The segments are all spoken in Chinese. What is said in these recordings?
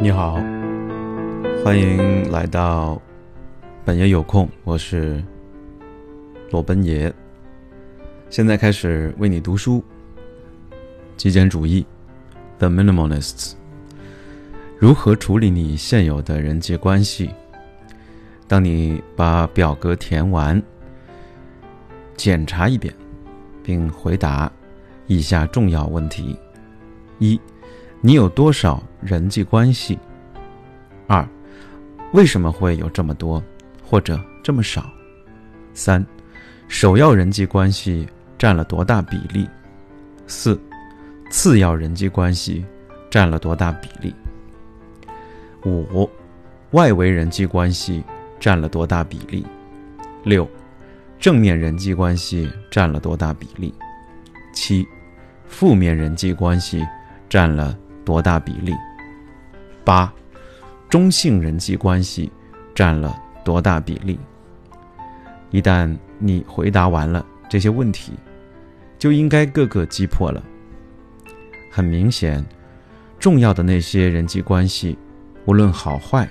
你好，欢迎来到本爷有空，我是罗奔爷。现在开始为你读书。极简主义，The Minimalists。如何处理你现有的人际关系？当你把表格填完，检查一遍，并回答以下重要问题：一。你有多少人际关系？二，为什么会有这么多，或者这么少？三，首要人际关系占了多大比例？四，次要人际关系占了多大比例？五，外围人际关系占了多大比例？六，正面人际关系占了多大比例？七，负面人际关系占了。多大比例？八，中性人际关系占了多大比例？一旦你回答完了这些问题，就应该个个击破了。很明显，重要的那些人际关系，无论好坏，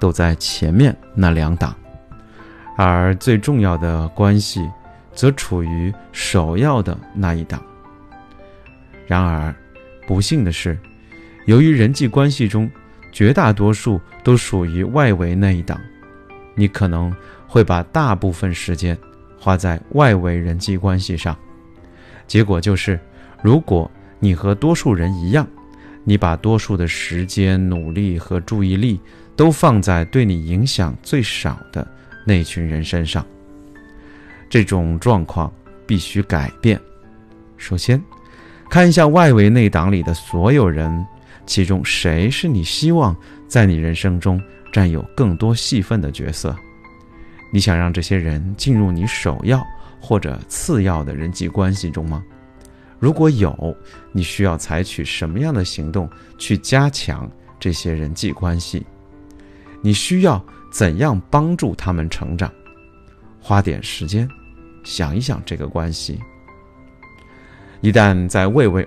都在前面那两档，而最重要的关系，则处于首要的那一档。然而，不幸的是。由于人际关系中绝大多数都属于外围那一档，你可能会把大部分时间花在外围人际关系上。结果就是，如果你和多数人一样，你把多数的时间、努力和注意力都放在对你影响最少的那群人身上，这种状况必须改变。首先，看一下外围内档里的所有人。其中谁是你希望在你人生中占有更多戏份的角色？你想让这些人进入你首要或者次要的人际关系中吗？如果有，你需要采取什么样的行动去加强这些人际关系？你需要怎样帮助他们成长？花点时间想一想这个关系。一旦在魏魏。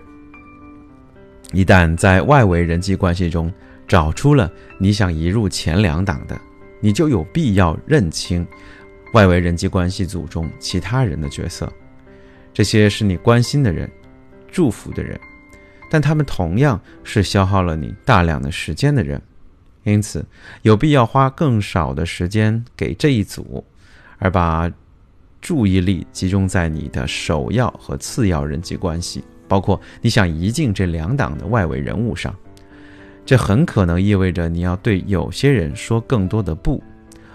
一旦在外围人际关系中找出了你想移入前两档的，你就有必要认清外围人际关系组中其他人的角色。这些是你关心的人、祝福的人，但他们同样是消耗了你大量的时间的人。因此，有必要花更少的时间给这一组，而把注意力集中在你的首要和次要人际关系。包括你想移进这两党的外围人物上，这很可能意味着你要对有些人说更多的不，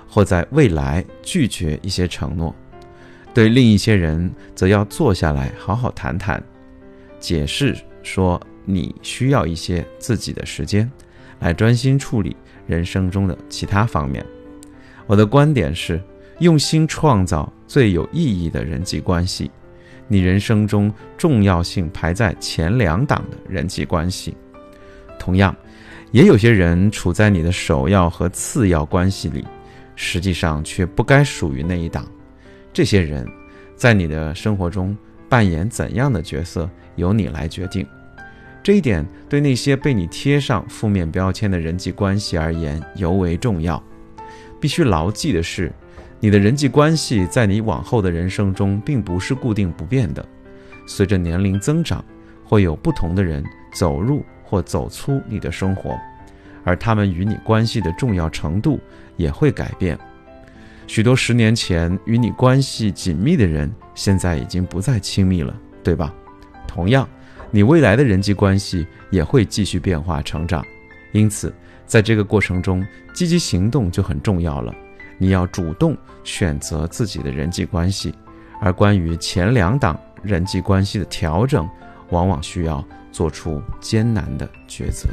或在未来拒绝一些承诺；对另一些人则要坐下来好好谈谈，解释说你需要一些自己的时间，来专心处理人生中的其他方面。我的观点是，用心创造最有意义的人际关系。你人生中重要性排在前两档的人际关系，同样，也有些人处在你的首要和次要关系里，实际上却不该属于那一档。这些人，在你的生活中扮演怎样的角色，由你来决定。这一点对那些被你贴上负面标签的人际关系而言尤为重要。必须牢记的是。你的人际关系在你往后的人生中并不是固定不变的，随着年龄增长，会有不同的人走入或走出你的生活，而他们与你关系的重要程度也会改变。许多十年前与你关系紧密的人，现在已经不再亲密了，对吧？同样，你未来的人际关系也会继续变化成长，因此，在这个过程中，积极行动就很重要了。你要主动选择自己的人际关系，而关于前两档人际关系的调整，往往需要做出艰难的抉择。